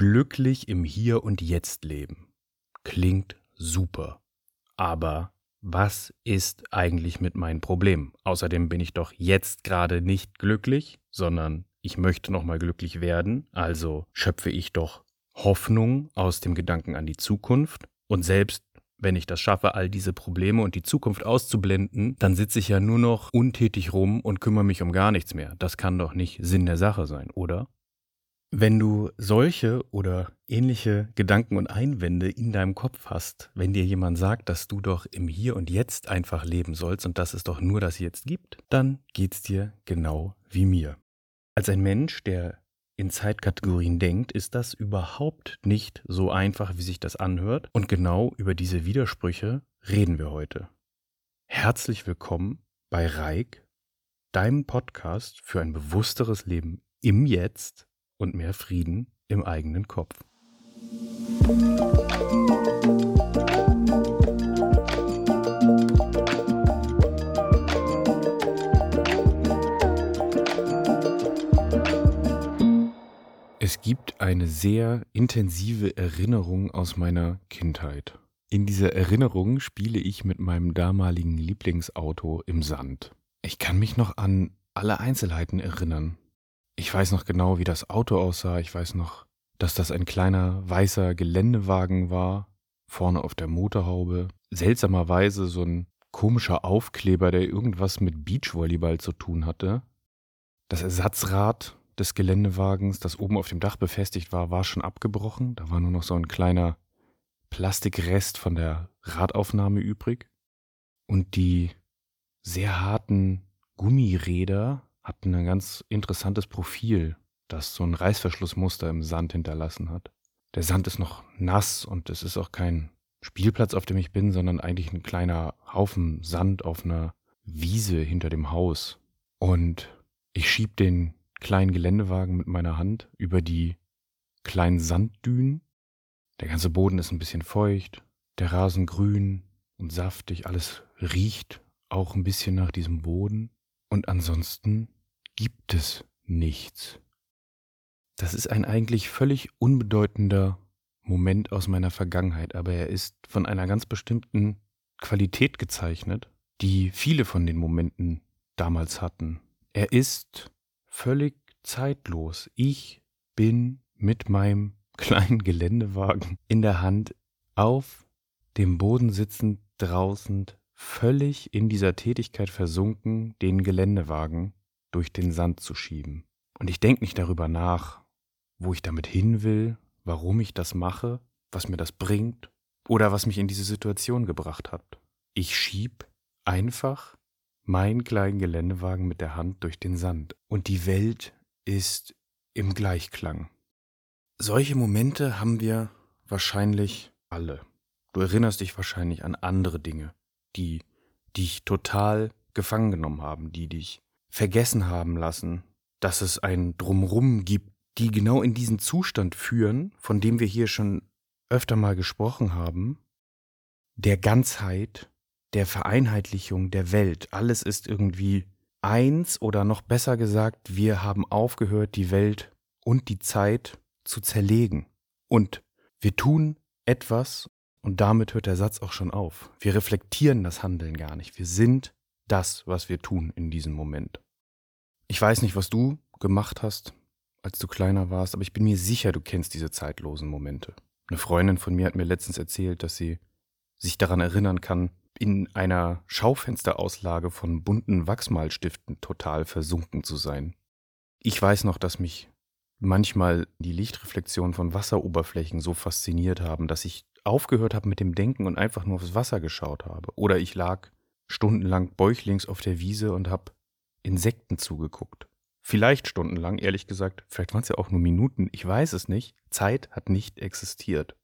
Glücklich im Hier und Jetzt leben. Klingt super. Aber was ist eigentlich mit meinem Problem? Außerdem bin ich doch jetzt gerade nicht glücklich, sondern ich möchte nochmal glücklich werden, also schöpfe ich doch Hoffnung aus dem Gedanken an die Zukunft und selbst wenn ich das schaffe, all diese Probleme und die Zukunft auszublenden, dann sitze ich ja nur noch untätig rum und kümmere mich um gar nichts mehr. Das kann doch nicht Sinn der Sache sein, oder? Wenn du solche oder ähnliche Gedanken und Einwände in deinem Kopf hast, wenn dir jemand sagt, dass du doch im Hier und Jetzt einfach leben sollst und dass es doch nur das Jetzt gibt, dann geht's dir genau wie mir. Als ein Mensch, der in Zeitkategorien denkt, ist das überhaupt nicht so einfach, wie sich das anhört. Und genau über diese Widersprüche reden wir heute. Herzlich willkommen bei Reik, deinem Podcast für ein bewussteres Leben im Jetzt und mehr Frieden im eigenen Kopf. Es gibt eine sehr intensive Erinnerung aus meiner Kindheit. In dieser Erinnerung spiele ich mit meinem damaligen Lieblingsauto im Sand. Ich kann mich noch an alle Einzelheiten erinnern. Ich weiß noch genau, wie das Auto aussah. Ich weiß noch, dass das ein kleiner weißer Geländewagen war, vorne auf der Motorhaube. Seltsamerweise so ein komischer Aufkleber, der irgendwas mit Beachvolleyball zu tun hatte. Das Ersatzrad des Geländewagens, das oben auf dem Dach befestigt war, war schon abgebrochen. Da war nur noch so ein kleiner Plastikrest von der Radaufnahme übrig. Und die sehr harten Gummiräder hatten ein ganz interessantes Profil, das so ein Reißverschlussmuster im Sand hinterlassen hat. Der Sand ist noch nass und es ist auch kein Spielplatz, auf dem ich bin, sondern eigentlich ein kleiner Haufen Sand auf einer Wiese hinter dem Haus. Und ich schieb den kleinen Geländewagen mit meiner Hand über die kleinen Sanddünen. Der ganze Boden ist ein bisschen feucht, der Rasen grün und saftig, alles riecht auch ein bisschen nach diesem Boden. Und ansonsten gibt es nichts. Das ist ein eigentlich völlig unbedeutender Moment aus meiner Vergangenheit, aber er ist von einer ganz bestimmten Qualität gezeichnet, die viele von den Momenten damals hatten. Er ist völlig zeitlos. Ich bin mit meinem kleinen Geländewagen in der Hand auf dem Boden sitzend draußen völlig in dieser Tätigkeit versunken, den Geländewagen durch den Sand zu schieben. Und ich denke nicht darüber nach, wo ich damit hin will, warum ich das mache, was mir das bringt oder was mich in diese Situation gebracht hat. Ich schieb einfach meinen kleinen Geländewagen mit der Hand durch den Sand und die Welt ist im Gleichklang. Solche Momente haben wir wahrscheinlich alle. Du erinnerst dich wahrscheinlich an andere Dinge, die dich total gefangen genommen haben, die dich vergessen haben lassen, dass es ein Drumrum gibt, die genau in diesen Zustand führen, von dem wir hier schon öfter mal gesprochen haben, der Ganzheit, der Vereinheitlichung der Welt. Alles ist irgendwie eins oder noch besser gesagt, wir haben aufgehört, die Welt und die Zeit zu zerlegen. Und wir tun etwas und damit hört der Satz auch schon auf. Wir reflektieren das Handeln gar nicht. Wir sind das, was wir tun in diesem Moment. Ich weiß nicht, was du gemacht hast, als du kleiner warst, aber ich bin mir sicher, du kennst diese zeitlosen Momente. Eine Freundin von mir hat mir letztens erzählt, dass sie sich daran erinnern kann, in einer Schaufensterauslage von bunten Wachsmalstiften total versunken zu sein. Ich weiß noch, dass mich manchmal die Lichtreflexionen von Wasseroberflächen so fasziniert haben, dass ich aufgehört habe mit dem Denken und einfach nur aufs Wasser geschaut habe. Oder ich lag stundenlang bäuchlings auf der Wiese und habe Insekten zugeguckt. Vielleicht stundenlang, ehrlich gesagt, vielleicht waren es ja auch nur Minuten, ich weiß es nicht. Zeit hat nicht existiert.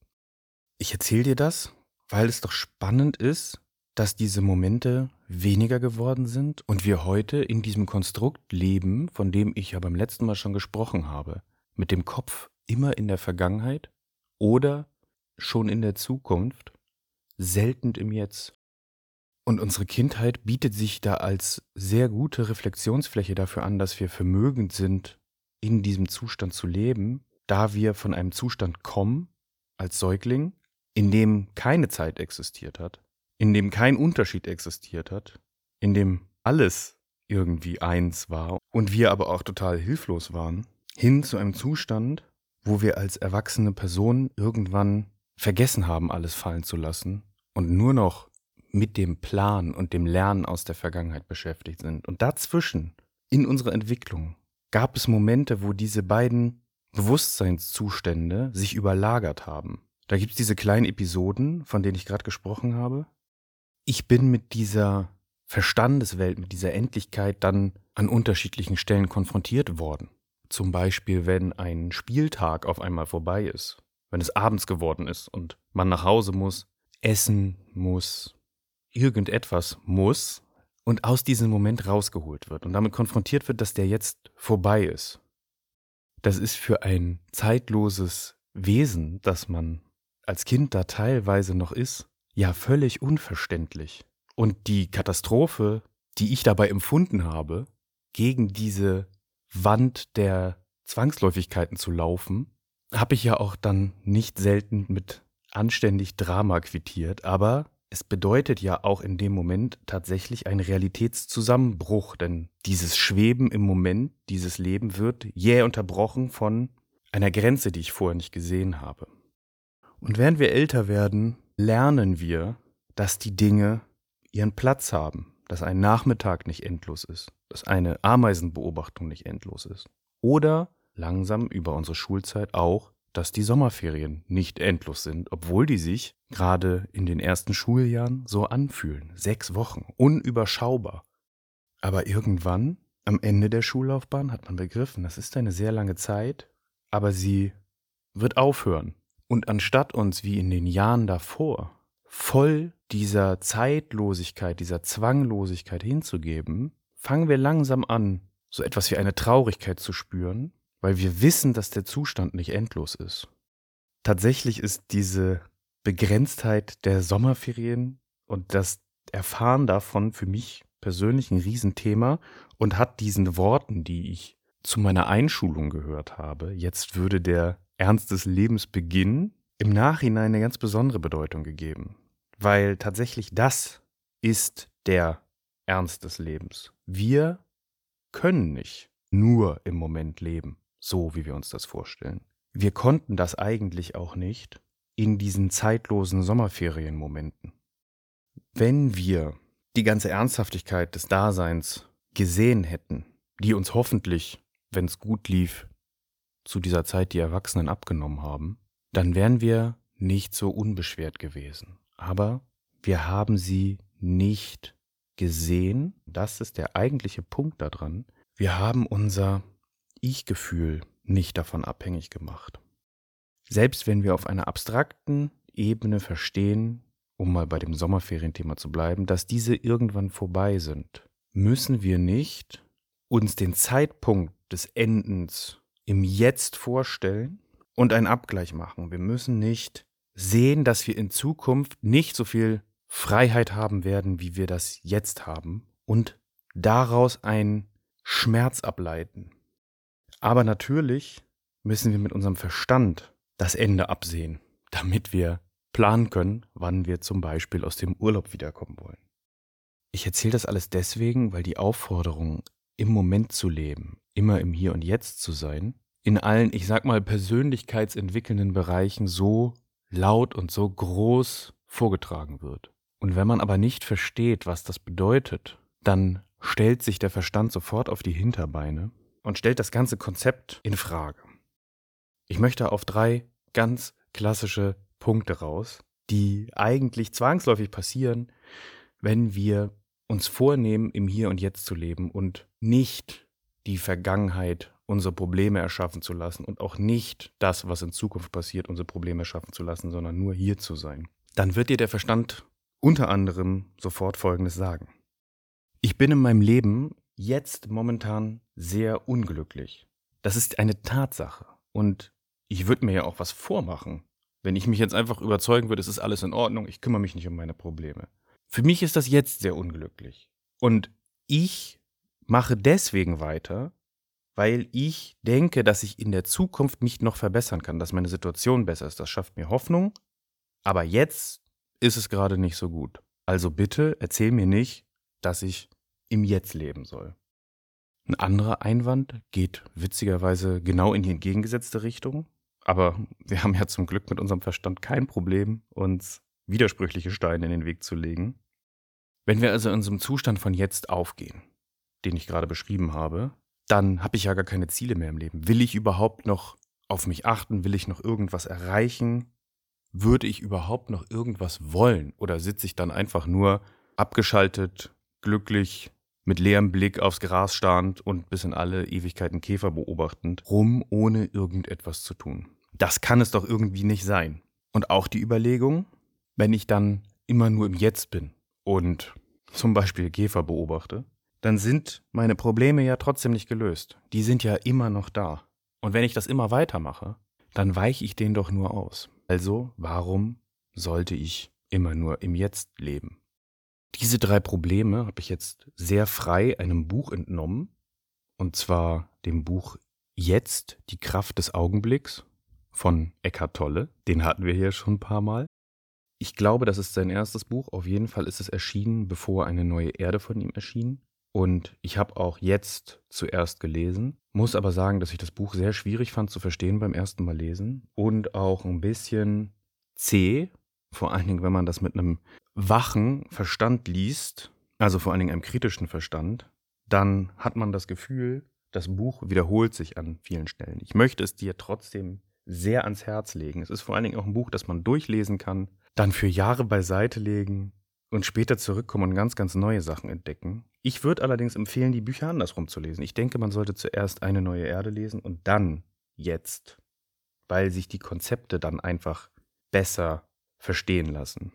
Ich erzähle dir das, weil es doch spannend ist, dass diese Momente weniger geworden sind und wir heute in diesem Konstrukt leben, von dem ich ja beim letzten Mal schon gesprochen habe, mit dem Kopf immer in der Vergangenheit oder schon in der Zukunft, selten im Jetzt. Und unsere Kindheit bietet sich da als sehr gute Reflexionsfläche dafür an, dass wir vermögend sind, in diesem Zustand zu leben, da wir von einem Zustand kommen, als Säugling, in dem keine Zeit existiert hat, in dem kein Unterschied existiert hat, in dem alles irgendwie eins war und wir aber auch total hilflos waren, hin zu einem Zustand, wo wir als erwachsene Person irgendwann vergessen haben, alles fallen zu lassen und nur noch mit dem Plan und dem Lernen aus der Vergangenheit beschäftigt sind. Und dazwischen, in unserer Entwicklung, gab es Momente, wo diese beiden Bewusstseinszustände sich überlagert haben. Da gibt es diese kleinen Episoden, von denen ich gerade gesprochen habe. Ich bin mit dieser Verstandeswelt, mit dieser Endlichkeit dann an unterschiedlichen Stellen konfrontiert worden. Zum Beispiel, wenn ein Spieltag auf einmal vorbei ist, wenn es abends geworden ist und man nach Hause muss, essen muss, irgendetwas muss und aus diesem Moment rausgeholt wird und damit konfrontiert wird, dass der jetzt vorbei ist. Das ist für ein zeitloses Wesen, das man als Kind da teilweise noch ist, ja völlig unverständlich. Und die Katastrophe, die ich dabei empfunden habe, gegen diese Wand der Zwangsläufigkeiten zu laufen, habe ich ja auch dann nicht selten mit anständig Drama quittiert, aber es bedeutet ja auch in dem Moment tatsächlich einen Realitätszusammenbruch, denn dieses Schweben im Moment, dieses Leben wird jäh unterbrochen von einer Grenze, die ich vorher nicht gesehen habe. Und während wir älter werden, lernen wir, dass die Dinge ihren Platz haben, dass ein Nachmittag nicht endlos ist, dass eine Ameisenbeobachtung nicht endlos ist. Oder langsam über unsere Schulzeit auch, dass die Sommerferien nicht endlos sind, obwohl die sich gerade in den ersten Schuljahren so anfühlen. Sechs Wochen, unüberschaubar. Aber irgendwann, am Ende der Schullaufbahn, hat man begriffen, das ist eine sehr lange Zeit, aber sie wird aufhören. Und anstatt uns wie in den Jahren davor voll dieser Zeitlosigkeit, dieser Zwanglosigkeit hinzugeben, fangen wir langsam an, so etwas wie eine Traurigkeit zu spüren, weil wir wissen, dass der Zustand nicht endlos ist. Tatsächlich ist diese Begrenztheit der Sommerferien und das Erfahren davon für mich persönlich ein Riesenthema und hat diesen Worten, die ich zu meiner Einschulung gehört habe, jetzt würde der Ernst des Lebens beginnen, im Nachhinein eine ganz besondere Bedeutung gegeben. Weil tatsächlich das ist der Ernst des Lebens. Wir können nicht nur im Moment leben so, wie wir uns das vorstellen. Wir konnten das eigentlich auch nicht in diesen zeitlosen Sommerferienmomenten. Wenn wir die ganze Ernsthaftigkeit des Daseins gesehen hätten, die uns hoffentlich, wenn es gut lief, zu dieser Zeit die Erwachsenen abgenommen haben, dann wären wir nicht so unbeschwert gewesen. Aber wir haben sie nicht gesehen. Das ist der eigentliche Punkt daran. Wir haben unser ich-Gefühl nicht davon abhängig gemacht. Selbst wenn wir auf einer abstrakten Ebene verstehen, um mal bei dem Sommerferienthema zu bleiben, dass diese irgendwann vorbei sind, müssen wir nicht uns den Zeitpunkt des Endens im Jetzt vorstellen und einen Abgleich machen. Wir müssen nicht sehen, dass wir in Zukunft nicht so viel Freiheit haben werden, wie wir das jetzt haben und daraus einen Schmerz ableiten. Aber natürlich müssen wir mit unserem Verstand das Ende absehen, damit wir planen können, wann wir zum Beispiel aus dem Urlaub wiederkommen wollen. Ich erzähle das alles deswegen, weil die Aufforderung, im Moment zu leben, immer im Hier und Jetzt zu sein, in allen, ich sag mal, persönlichkeitsentwickelnden Bereichen so laut und so groß vorgetragen wird. Und wenn man aber nicht versteht, was das bedeutet, dann stellt sich der Verstand sofort auf die Hinterbeine und stellt das ganze Konzept in Frage. Ich möchte auf drei ganz klassische Punkte raus, die eigentlich zwangsläufig passieren, wenn wir uns vornehmen, im Hier und Jetzt zu leben und nicht die Vergangenheit unsere Probleme erschaffen zu lassen und auch nicht das, was in Zukunft passiert, unsere Probleme erschaffen zu lassen, sondern nur hier zu sein. Dann wird dir der Verstand unter anderem sofort Folgendes sagen. Ich bin in meinem Leben jetzt momentan sehr unglücklich. Das ist eine Tatsache. Und ich würde mir ja auch was vormachen, wenn ich mich jetzt einfach überzeugen würde, es ist alles in Ordnung, ich kümmere mich nicht um meine Probleme. Für mich ist das jetzt sehr unglücklich. Und ich mache deswegen weiter, weil ich denke, dass ich in der Zukunft mich noch verbessern kann, dass meine Situation besser ist. Das schafft mir Hoffnung. Aber jetzt ist es gerade nicht so gut. Also bitte erzähl mir nicht, dass ich im Jetzt leben soll. Ein anderer Einwand geht witzigerweise genau in die entgegengesetzte Richtung. Aber wir haben ja zum Glück mit unserem Verstand kein Problem, uns widersprüchliche Steine in den Weg zu legen. Wenn wir also in einem Zustand von jetzt aufgehen, den ich gerade beschrieben habe, dann habe ich ja gar keine Ziele mehr im Leben. Will ich überhaupt noch auf mich achten? Will ich noch irgendwas erreichen? Würde ich überhaupt noch irgendwas wollen? Oder sitze ich dann einfach nur abgeschaltet, glücklich, mit leerem Blick aufs Gras starrend und bis in alle Ewigkeiten Käfer beobachtend, rum, ohne irgendetwas zu tun? Das kann es doch irgendwie nicht sein. Und auch die Überlegung, wenn ich dann immer nur im Jetzt bin und zum Beispiel Käfer beobachte, dann sind meine Probleme ja trotzdem nicht gelöst. Die sind ja immer noch da. Und wenn ich das immer weitermache, dann weiche ich denen doch nur aus. Also, warum sollte ich immer nur im Jetzt leben? Diese drei Probleme habe ich jetzt sehr frei einem Buch entnommen, und zwar dem Buch Jetzt die Kraft des Augenblicks von Eckhart Tolle. Den hatten wir hier schon ein paar Mal. Ich glaube, das ist sein erstes Buch. Auf jeden Fall ist es erschienen, bevor eine neue Erde von ihm erschien. Und ich habe auch jetzt zuerst gelesen, muss aber sagen, dass ich das Buch sehr schwierig fand zu verstehen beim ersten Mal lesen und auch ein bisschen zäh, vor allen Dingen, wenn man das mit einem wachen Verstand liest, also vor allen Dingen einem kritischen Verstand, dann hat man das Gefühl, das Buch wiederholt sich an vielen Stellen. Ich möchte es dir trotzdem sehr ans Herz legen. Es ist vor allen Dingen auch ein Buch, das man durchlesen kann, dann für Jahre beiseite legen und später zurückkommen und ganz, ganz neue Sachen entdecken. Ich würde allerdings empfehlen, die Bücher andersrum zu lesen. Ich denke, man sollte zuerst eine neue Erde lesen und dann jetzt, weil sich die Konzepte dann einfach besser verstehen lassen.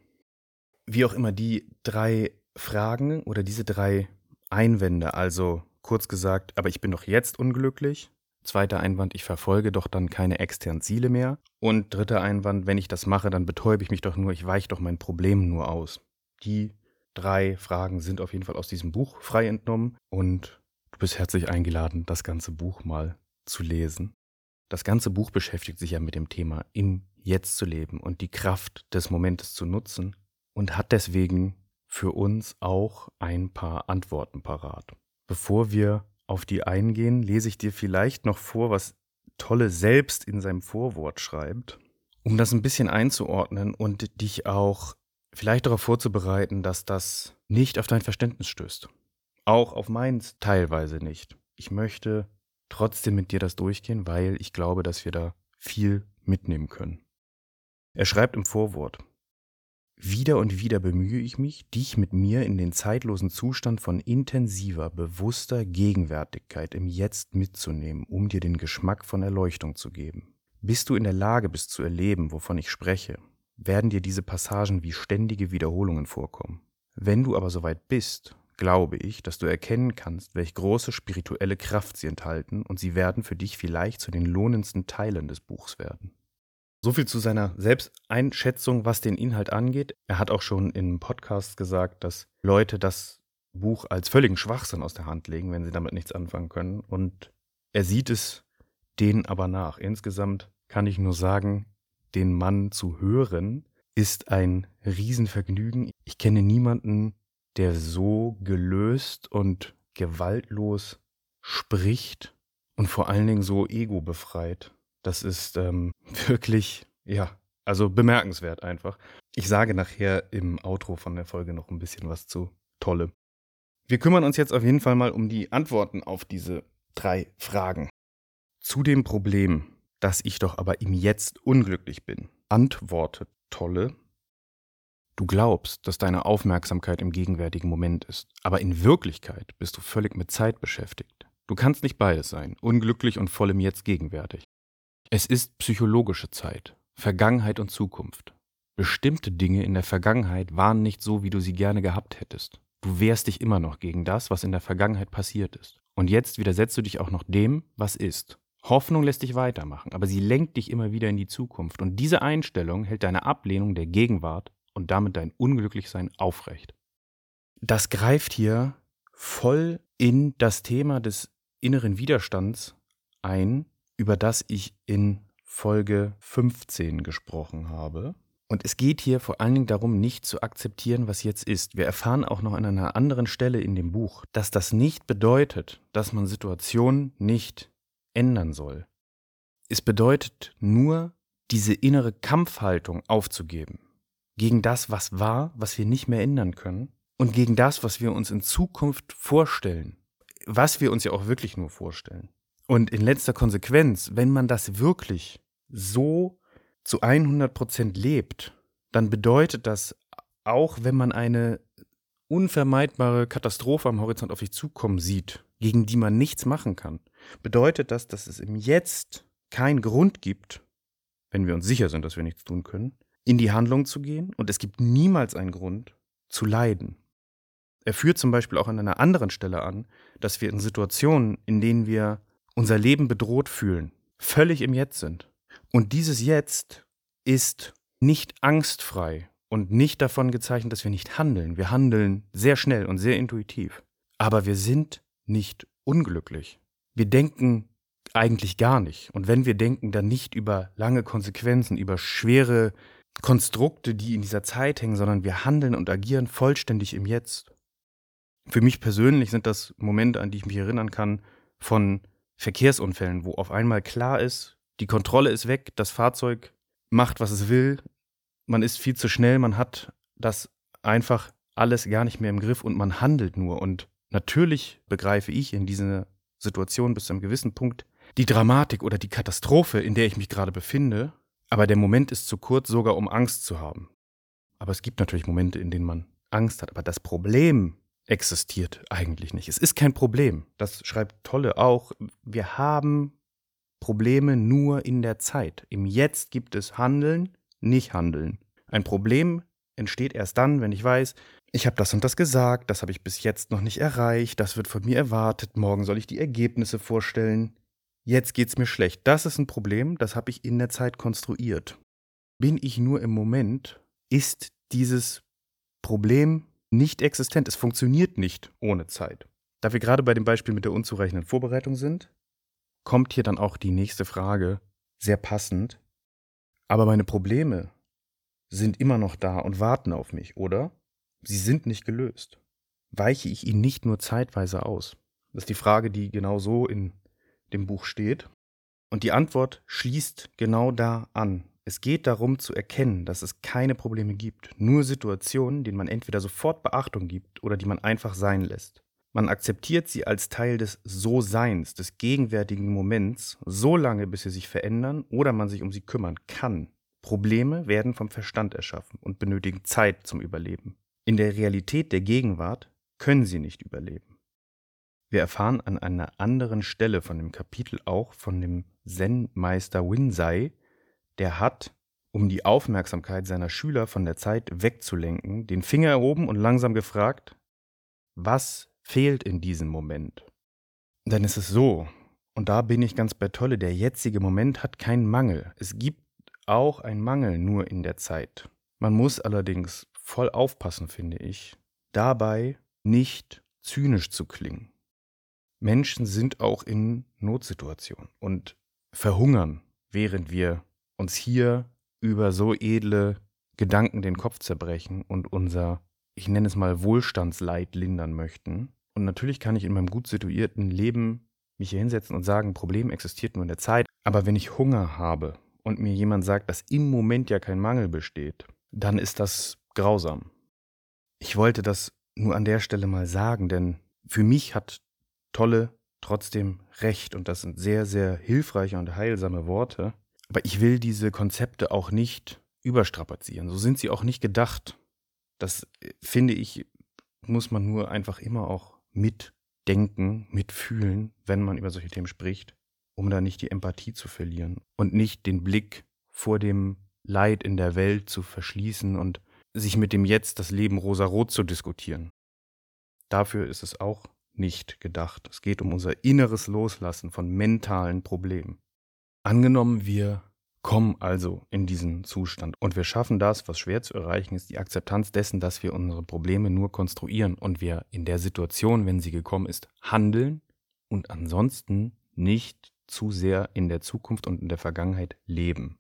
Wie auch immer, die drei Fragen oder diese drei Einwände, also kurz gesagt, aber ich bin doch jetzt unglücklich. Zweiter Einwand, ich verfolge doch dann keine externen Ziele mehr. Und dritter Einwand, wenn ich das mache, dann betäube ich mich doch nur, ich weiche doch mein Problem nur aus. Die drei Fragen sind auf jeden Fall aus diesem Buch frei entnommen und du bist herzlich eingeladen, das ganze Buch mal zu lesen. Das ganze Buch beschäftigt sich ja mit dem Thema im Jetzt zu leben und die Kraft des Momentes zu nutzen und hat deswegen für uns auch ein paar Antworten parat. Bevor wir auf die eingehen, lese ich dir vielleicht noch vor, was Tolle selbst in seinem Vorwort schreibt, um das ein bisschen einzuordnen und dich auch vielleicht darauf vorzubereiten, dass das nicht auf dein Verständnis stößt. Auch auf meins teilweise nicht. Ich möchte trotzdem mit dir das durchgehen, weil ich glaube, dass wir da viel mitnehmen können. Er schreibt im Vorwort, wieder und wieder bemühe ich mich, dich mit mir in den zeitlosen Zustand von intensiver, bewusster Gegenwärtigkeit im Jetzt mitzunehmen, um dir den Geschmack von Erleuchtung zu geben. Bis du in der Lage bist zu erleben, wovon ich spreche, werden dir diese Passagen wie ständige Wiederholungen vorkommen. Wenn du aber soweit bist, glaube ich, dass du erkennen kannst, welch große spirituelle Kraft sie enthalten, und sie werden für dich vielleicht zu den lohnendsten Teilen des Buchs werden. So viel zu seiner Selbsteinschätzung, was den Inhalt angeht. Er hat auch schon in Podcasts gesagt, dass Leute das Buch als völligen Schwachsinn aus der Hand legen, wenn sie damit nichts anfangen können. Und er sieht es denen aber nach. Insgesamt kann ich nur sagen, den Mann zu hören, ist ein Riesenvergnügen. Ich kenne niemanden, der so gelöst und gewaltlos spricht und vor allen Dingen so ego befreit. Das ist ähm, wirklich, ja, also bemerkenswert einfach. Ich sage nachher im Outro von der Folge noch ein bisschen was zu Tolle. Wir kümmern uns jetzt auf jeden Fall mal um die Antworten auf diese drei Fragen. Zu dem Problem, dass ich doch aber im Jetzt unglücklich bin, antwortet Tolle, Du glaubst, dass deine Aufmerksamkeit im gegenwärtigen Moment ist, aber in Wirklichkeit bist du völlig mit Zeit beschäftigt. Du kannst nicht beides sein, unglücklich und voll im Jetzt gegenwärtig. Es ist psychologische Zeit, Vergangenheit und Zukunft. Bestimmte Dinge in der Vergangenheit waren nicht so, wie du sie gerne gehabt hättest. Du wehrst dich immer noch gegen das, was in der Vergangenheit passiert ist. Und jetzt widersetzt du dich auch noch dem, was ist. Hoffnung lässt dich weitermachen, aber sie lenkt dich immer wieder in die Zukunft. Und diese Einstellung hält deine Ablehnung der Gegenwart und damit dein Unglücklichsein aufrecht. Das greift hier voll in das Thema des inneren Widerstands ein, über das ich in Folge 15 gesprochen habe. Und es geht hier vor allen Dingen darum, nicht zu akzeptieren, was jetzt ist. Wir erfahren auch noch an einer anderen Stelle in dem Buch, dass das nicht bedeutet, dass man Situationen nicht ändern soll. Es bedeutet nur, diese innere Kampfhaltung aufzugeben gegen das, was war, was wir nicht mehr ändern können und gegen das, was wir uns in Zukunft vorstellen, was wir uns ja auch wirklich nur vorstellen. Und in letzter Konsequenz, wenn man das wirklich so zu 100 Prozent lebt, dann bedeutet das, auch wenn man eine unvermeidbare Katastrophe am Horizont auf sich zukommen sieht, gegen die man nichts machen kann, bedeutet das, dass es im Jetzt keinen Grund gibt, wenn wir uns sicher sind, dass wir nichts tun können, in die Handlung zu gehen und es gibt niemals einen Grund zu leiden. Er führt zum Beispiel auch an einer anderen Stelle an, dass wir in Situationen, in denen wir unser Leben bedroht fühlen, völlig im Jetzt sind. Und dieses Jetzt ist nicht angstfrei und nicht davon gezeichnet, dass wir nicht handeln. Wir handeln sehr schnell und sehr intuitiv. Aber wir sind nicht unglücklich. Wir denken eigentlich gar nicht. Und wenn wir denken, dann nicht über lange Konsequenzen, über schwere Konstrukte, die in dieser Zeit hängen, sondern wir handeln und agieren vollständig im Jetzt. Für mich persönlich sind das Momente, an die ich mich erinnern kann, von Verkehrsunfällen, wo auf einmal klar ist, die Kontrolle ist weg, das Fahrzeug macht, was es will, man ist viel zu schnell, man hat das einfach alles gar nicht mehr im Griff und man handelt nur. Und natürlich begreife ich in dieser Situation bis zu einem gewissen Punkt die Dramatik oder die Katastrophe, in der ich mich gerade befinde, aber der Moment ist zu kurz, sogar um Angst zu haben. Aber es gibt natürlich Momente, in denen man Angst hat. Aber das Problem existiert eigentlich nicht. Es ist kein Problem. Das schreibt Tolle auch. Wir haben Probleme nur in der Zeit. Im Jetzt gibt es Handeln, nicht Handeln. Ein Problem entsteht erst dann, wenn ich weiß, ich habe das und das gesagt, das habe ich bis jetzt noch nicht erreicht, das wird von mir erwartet, morgen soll ich die Ergebnisse vorstellen jetzt geht's mir schlecht. Das ist ein Problem, das habe ich in der Zeit konstruiert. Bin ich nur im Moment, ist dieses Problem nicht existent. Es funktioniert nicht ohne Zeit. Da wir gerade bei dem Beispiel mit der unzureichenden Vorbereitung sind, kommt hier dann auch die nächste Frage sehr passend. Aber meine Probleme sind immer noch da und warten auf mich, oder? Sie sind nicht gelöst. Weiche ich ihnen nicht nur zeitweise aus? Das ist die Frage, die genau so in dem Buch steht. Und die Antwort schließt genau da an. Es geht darum zu erkennen, dass es keine Probleme gibt, nur Situationen, denen man entweder sofort Beachtung gibt oder die man einfach sein lässt. Man akzeptiert sie als Teil des So-Seins, des gegenwärtigen Moments, so lange, bis sie sich verändern oder man sich um sie kümmern kann. Probleme werden vom Verstand erschaffen und benötigen Zeit zum Überleben. In der Realität der Gegenwart können sie nicht überleben. Wir erfahren an einer anderen Stelle von dem Kapitel auch von dem Zen-Meister Winsei, der hat, um die Aufmerksamkeit seiner Schüler von der Zeit wegzulenken, den Finger erhoben und langsam gefragt, was fehlt in diesem Moment? Dann ist es so, und da bin ich ganz bei Tolle, der jetzige Moment hat keinen Mangel. Es gibt auch einen Mangel nur in der Zeit. Man muss allerdings voll aufpassen, finde ich, dabei nicht zynisch zu klingen. Menschen sind auch in Notsituationen und verhungern, während wir uns hier über so edle Gedanken den Kopf zerbrechen und unser, ich nenne es mal, Wohlstandsleid lindern möchten. Und natürlich kann ich in meinem gut situierten Leben mich hier hinsetzen und sagen, Problem existiert nur in der Zeit. Aber wenn ich Hunger habe und mir jemand sagt, dass im Moment ja kein Mangel besteht, dann ist das grausam. Ich wollte das nur an der Stelle mal sagen, denn für mich hat tolle, trotzdem recht. Und das sind sehr, sehr hilfreiche und heilsame Worte. Aber ich will diese Konzepte auch nicht überstrapazieren. So sind sie auch nicht gedacht. Das äh, finde ich, muss man nur einfach immer auch mitdenken, mitfühlen, wenn man über solche Themen spricht, um da nicht die Empathie zu verlieren und nicht den Blick vor dem Leid in der Welt zu verschließen und sich mit dem Jetzt das Leben rosarot zu diskutieren. Dafür ist es auch nicht gedacht. Es geht um unser inneres Loslassen von mentalen Problemen. Angenommen, wir kommen also in diesen Zustand und wir schaffen das, was schwer zu erreichen ist, die Akzeptanz dessen, dass wir unsere Probleme nur konstruieren und wir in der Situation, wenn sie gekommen ist, handeln, und ansonsten nicht zu sehr in der Zukunft und in der Vergangenheit leben.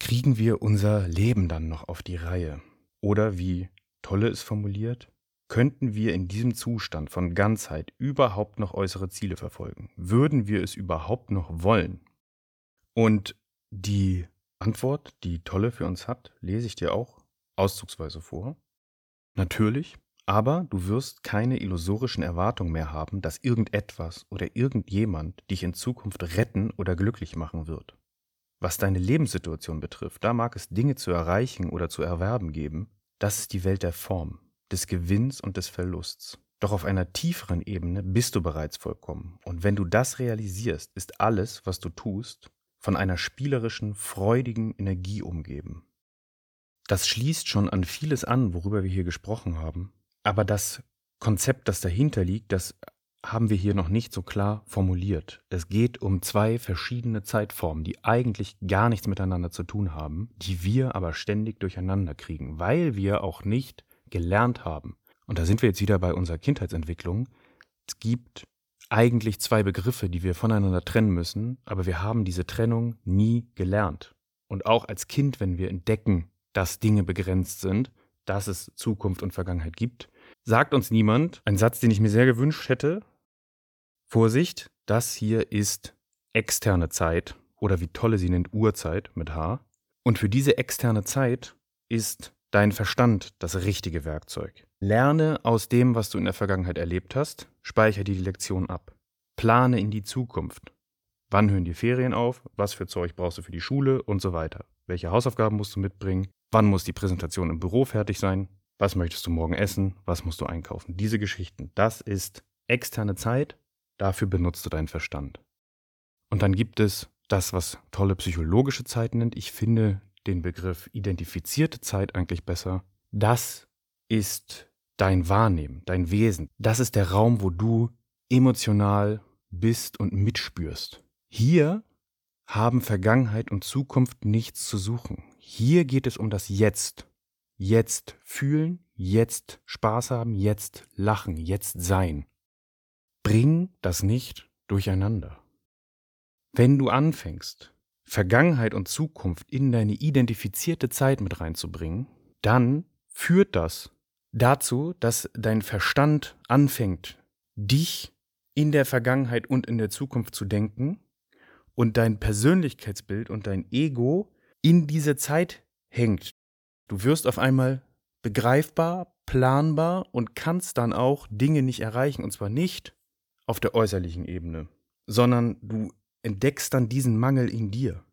Kriegen wir unser Leben dann noch auf die Reihe? Oder wie Tolle es formuliert, könnten wir in diesem Zustand von Ganzheit überhaupt noch äußere Ziele verfolgen? Würden wir es überhaupt noch wollen? Und die Antwort, die Tolle für uns hat, lese ich dir auch auszugsweise vor. Natürlich, aber du wirst keine illusorischen Erwartungen mehr haben, dass irgendetwas oder irgendjemand dich in Zukunft retten oder glücklich machen wird. Was deine Lebenssituation betrifft, da mag es Dinge zu erreichen oder zu erwerben geben, das ist die Welt der Form, des Gewinns und des Verlusts. Doch auf einer tieferen Ebene bist du bereits vollkommen. Und wenn du das realisierst, ist alles, was du tust, von einer spielerischen, freudigen Energie umgeben. Das schließt schon an vieles an, worüber wir hier gesprochen haben. Aber das Konzept, das dahinter liegt, das haben wir hier noch nicht so klar formuliert. Es geht um zwei verschiedene Zeitformen, die eigentlich gar nichts miteinander zu tun haben, die wir aber ständig durcheinander kriegen, weil wir auch nicht gelernt haben. Und da sind wir jetzt wieder bei unserer Kindheitsentwicklung. Es gibt eigentlich zwei Begriffe, die wir voneinander trennen müssen, aber wir haben diese Trennung nie gelernt. Und auch als Kind, wenn wir entdecken, dass Dinge begrenzt sind, dass es Zukunft und Vergangenheit gibt, sagt uns niemand, ein Satz, den ich mir sehr gewünscht hätte, Vorsicht, das hier ist externe Zeit oder wie Tolle sie nennt, Urzeit mit H. Und für diese externe Zeit ist dein Verstand das richtige Werkzeug. Lerne aus dem, was du in der Vergangenheit erlebt hast, speichere die Lektion ab. Plane in die Zukunft. Wann hören die Ferien auf? Was für Zeug brauchst du für die Schule und so weiter? Welche Hausaufgaben musst du mitbringen? Wann muss die Präsentation im Büro fertig sein? Was möchtest du morgen essen? Was musst du einkaufen? Diese Geschichten, das ist externe Zeit. Dafür benutzt du deinen Verstand. Und dann gibt es das, was tolle psychologische Zeit nennt. Ich finde den Begriff identifizierte Zeit eigentlich besser. Das ist dein Wahrnehmen, dein Wesen. Das ist der Raum, wo du emotional bist und mitspürst. Hier haben Vergangenheit und Zukunft nichts zu suchen. Hier geht es um das Jetzt. Jetzt fühlen, jetzt Spaß haben, jetzt lachen, jetzt sein. Bring das nicht durcheinander. Wenn du anfängst, Vergangenheit und Zukunft in deine identifizierte Zeit mit reinzubringen, dann führt das dazu, dass dein Verstand anfängt, dich in der Vergangenheit und in der Zukunft zu denken und dein Persönlichkeitsbild und dein Ego in diese Zeit hängt. Du wirst auf einmal begreifbar, planbar und kannst dann auch Dinge nicht erreichen. Und zwar nicht auf der äußerlichen Ebene, sondern du entdeckst dann diesen Mangel in dir.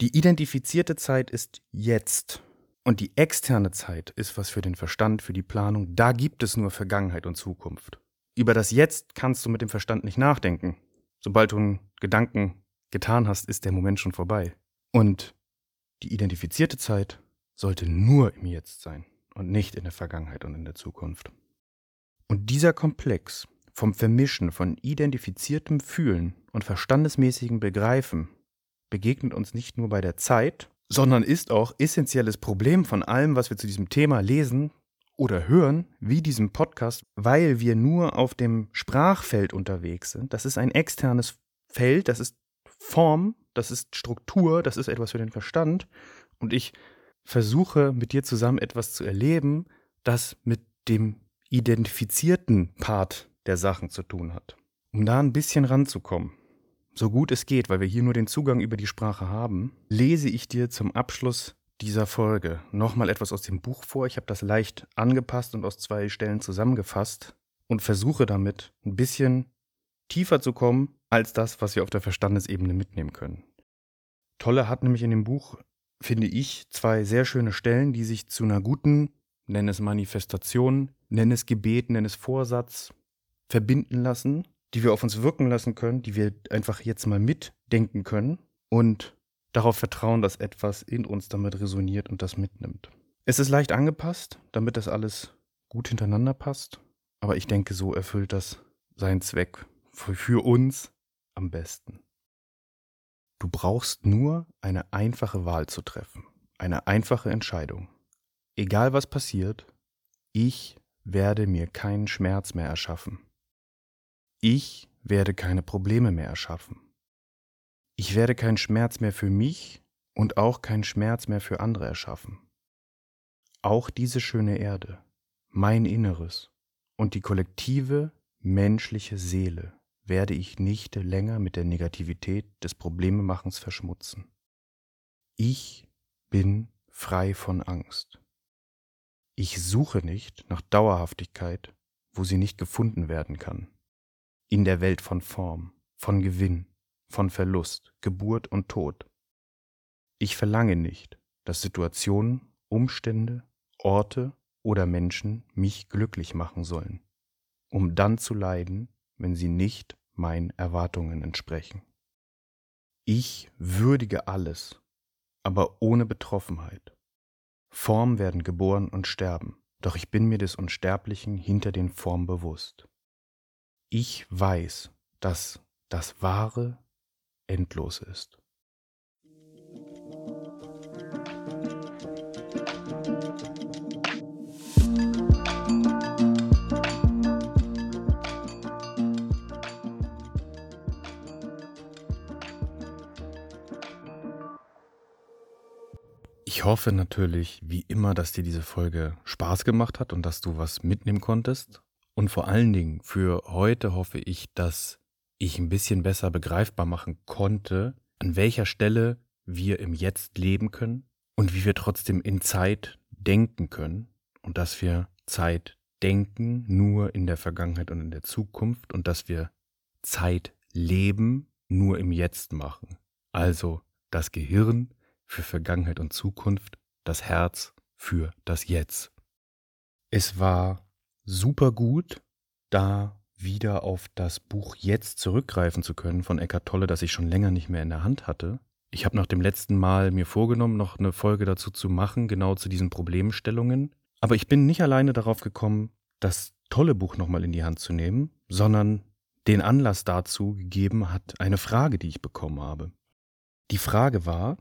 Die identifizierte Zeit ist jetzt. Und die externe Zeit ist was für den Verstand, für die Planung. Da gibt es nur Vergangenheit und Zukunft. Über das Jetzt kannst du mit dem Verstand nicht nachdenken. Sobald du einen Gedanken getan hast, ist der Moment schon vorbei. Und die identifizierte Zeit sollte nur im Jetzt sein und nicht in der Vergangenheit und in der Zukunft. Und dieser Komplex vom Vermischen von identifiziertem Fühlen und verstandesmäßigem Begreifen begegnet uns nicht nur bei der Zeit, sondern ist auch essentielles Problem von allem, was wir zu diesem Thema lesen oder hören, wie diesem Podcast, weil wir nur auf dem Sprachfeld unterwegs sind. Das ist ein externes Feld, das ist Form, das ist Struktur, das ist etwas für den Verstand. Und ich versuche mit dir zusammen etwas zu erleben, das mit dem identifizierten Part der Sachen zu tun hat. Um da ein bisschen ranzukommen, so gut es geht, weil wir hier nur den Zugang über die Sprache haben, lese ich dir zum Abschluss dieser Folge nochmal etwas aus dem Buch vor. Ich habe das leicht angepasst und aus zwei Stellen zusammengefasst und versuche damit ein bisschen tiefer zu kommen als das, was wir auf der Verstandesebene mitnehmen können. Tolle hat nämlich in dem Buch, finde ich, zwei sehr schöne Stellen, die sich zu einer guten, nenn es Manifestation, nenn es Gebet, nenn es Vorsatz, verbinden lassen, die wir auf uns wirken lassen können, die wir einfach jetzt mal mitdenken können und darauf vertrauen, dass etwas in uns damit resoniert und das mitnimmt. Es ist leicht angepasst, damit das alles gut hintereinander passt, aber ich denke, so erfüllt das seinen Zweck für uns am besten. Du brauchst nur eine einfache Wahl zu treffen, eine einfache Entscheidung. Egal was passiert, ich werde mir keinen Schmerz mehr erschaffen. Ich werde keine Probleme mehr erschaffen. Ich werde keinen Schmerz mehr für mich und auch keinen Schmerz mehr für andere erschaffen. Auch diese schöne Erde, mein Inneres und die kollektive menschliche Seele werde ich nicht länger mit der Negativität des Problememachens verschmutzen. Ich bin frei von Angst. Ich suche nicht nach Dauerhaftigkeit, wo sie nicht gefunden werden kann. In der Welt von Form, von Gewinn, von Verlust, Geburt und Tod. Ich verlange nicht, dass Situationen, Umstände, Orte oder Menschen mich glücklich machen sollen, um dann zu leiden, wenn sie nicht meinen Erwartungen entsprechen. Ich würdige alles, aber ohne Betroffenheit. Formen werden geboren und sterben, doch ich bin mir des Unsterblichen hinter den Formen bewusst. Ich weiß, dass das Wahre endlos ist. Ich hoffe natürlich, wie immer, dass dir diese Folge Spaß gemacht hat und dass du was mitnehmen konntest. Und vor allen Dingen für heute hoffe ich, dass ich ein bisschen besser begreifbar machen konnte, an welcher Stelle wir im Jetzt leben können und wie wir trotzdem in Zeit denken können und dass wir Zeit denken nur in der Vergangenheit und in der Zukunft und dass wir Zeit leben nur im Jetzt machen. Also das Gehirn für Vergangenheit und Zukunft, das Herz für das Jetzt. Es war super gut, da wieder auf das Buch Jetzt zurückgreifen zu können von Eckart Tolle, das ich schon länger nicht mehr in der Hand hatte. Ich habe nach dem letzten Mal mir vorgenommen, noch eine Folge dazu zu machen, genau zu diesen Problemstellungen. Aber ich bin nicht alleine darauf gekommen, das tolle Buch nochmal in die Hand zu nehmen, sondern den Anlass dazu gegeben hat eine Frage, die ich bekommen habe. Die Frage war,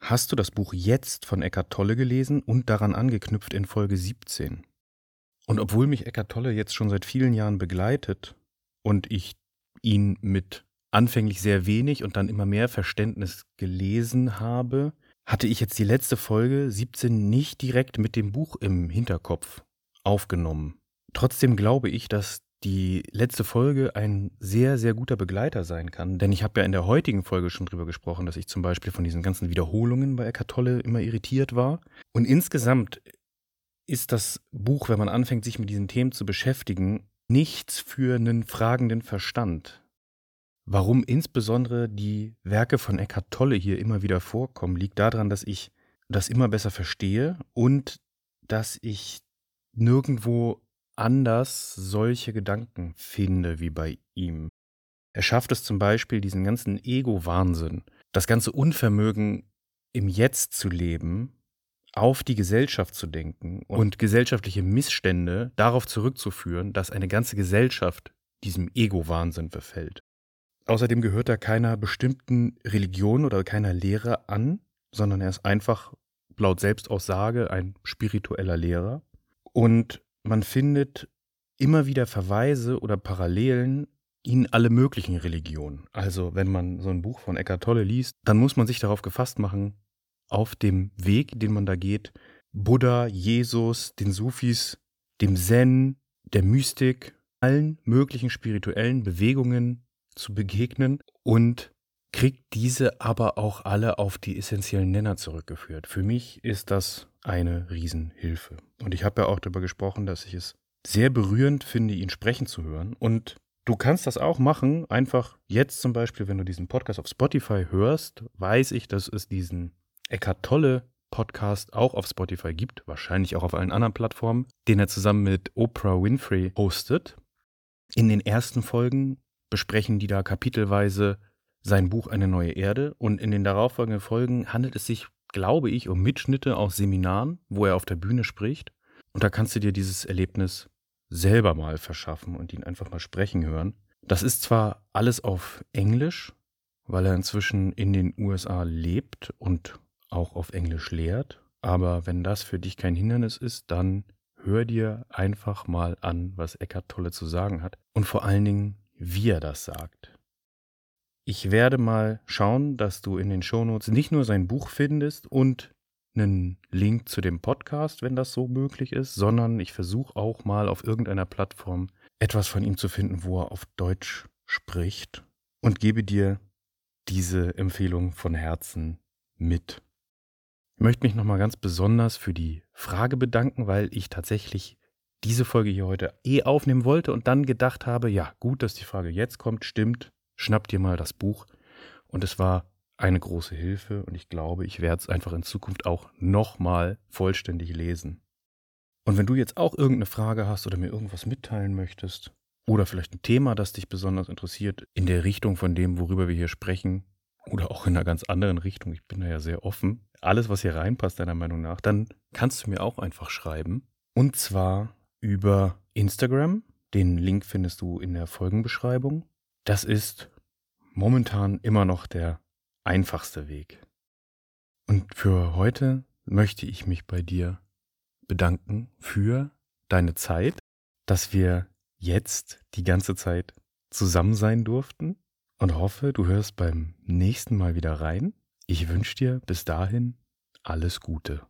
Hast du das Buch Jetzt von Eckart Tolle gelesen und daran angeknüpft in Folge 17? Und obwohl mich Eckart Tolle jetzt schon seit vielen Jahren begleitet und ich ihn mit anfänglich sehr wenig und dann immer mehr Verständnis gelesen habe, hatte ich jetzt die letzte Folge 17 nicht direkt mit dem Buch im Hinterkopf aufgenommen. Trotzdem glaube ich, dass die letzte Folge ein sehr, sehr guter Begleiter sein kann. Denn ich habe ja in der heutigen Folge schon drüber gesprochen, dass ich zum Beispiel von diesen ganzen Wiederholungen bei Eckart Tolle immer irritiert war. Und insgesamt ist das Buch, wenn man anfängt, sich mit diesen Themen zu beschäftigen, nichts für einen fragenden Verstand. Warum insbesondere die Werke von Eckart Tolle hier immer wieder vorkommen, liegt daran, dass ich das immer besser verstehe und dass ich nirgendwo anders solche Gedanken finde wie bei ihm. Er schafft es zum Beispiel, diesen ganzen Ego-Wahnsinn, das ganze Unvermögen im Jetzt zu leben, auf die Gesellschaft zu denken und gesellschaftliche Missstände darauf zurückzuführen, dass eine ganze Gesellschaft diesem Ego-Wahnsinn verfällt. Außerdem gehört er keiner bestimmten Religion oder keiner Lehre an, sondern er ist einfach laut Selbstaussage ein spiritueller Lehrer. Und man findet immer wieder Verweise oder Parallelen in alle möglichen Religionen. Also wenn man so ein Buch von Eckart Tolle liest, dann muss man sich darauf gefasst machen, auf dem Weg, den man da geht, Buddha, Jesus, den Sufis, dem Zen, der Mystik, allen möglichen spirituellen Bewegungen zu begegnen und kriegt diese aber auch alle auf die essentiellen Nenner zurückgeführt. Für mich ist das eine Riesenhilfe. Und ich habe ja auch darüber gesprochen, dass ich es sehr berührend finde, ihn sprechen zu hören. Und du kannst das auch machen, einfach jetzt zum Beispiel, wenn du diesen Podcast auf Spotify hörst, weiß ich, dass es diesen Eckart Tolle Podcast auch auf Spotify gibt, wahrscheinlich auch auf allen anderen Plattformen, den er zusammen mit Oprah Winfrey hostet. In den ersten Folgen besprechen die da kapitelweise sein Buch Eine neue Erde und in den darauffolgenden Folgen handelt es sich glaube ich, um Mitschnitte aus Seminaren, wo er auf der Bühne spricht. Und da kannst du dir dieses Erlebnis selber mal verschaffen und ihn einfach mal sprechen hören. Das ist zwar alles auf Englisch, weil er inzwischen in den USA lebt und auch auf Englisch lehrt, aber wenn das für dich kein Hindernis ist, dann hör dir einfach mal an, was Eckart Tolle zu sagen hat. Und vor allen Dingen wie er das sagt. Ich werde mal schauen, dass du in den Shownotes nicht nur sein Buch findest und einen Link zu dem Podcast, wenn das so möglich ist, sondern ich versuche auch mal auf irgendeiner Plattform etwas von ihm zu finden, wo er auf Deutsch spricht und gebe dir diese Empfehlung von Herzen mit. Ich möchte mich nochmal ganz besonders für die Frage bedanken, weil ich tatsächlich diese Folge hier heute eh aufnehmen wollte und dann gedacht habe, ja, gut, dass die Frage jetzt kommt, stimmt, schnapp dir mal das Buch. Und es war eine große Hilfe und ich glaube, ich werde es einfach in Zukunft auch nochmal vollständig lesen. Und wenn du jetzt auch irgendeine Frage hast oder mir irgendwas mitteilen möchtest oder vielleicht ein Thema, das dich besonders interessiert, in der Richtung von dem, worüber wir hier sprechen oder auch in einer ganz anderen Richtung, ich bin da ja sehr offen, alles, was hier reinpasst, deiner Meinung nach, dann kannst du mir auch einfach schreiben. Und zwar über Instagram. Den Link findest du in der Folgenbeschreibung. Das ist momentan immer noch der einfachste Weg. Und für heute möchte ich mich bei dir bedanken für deine Zeit, dass wir jetzt die ganze Zeit zusammen sein durften und hoffe, du hörst beim nächsten Mal wieder rein. Ich wünsche dir bis dahin alles Gute.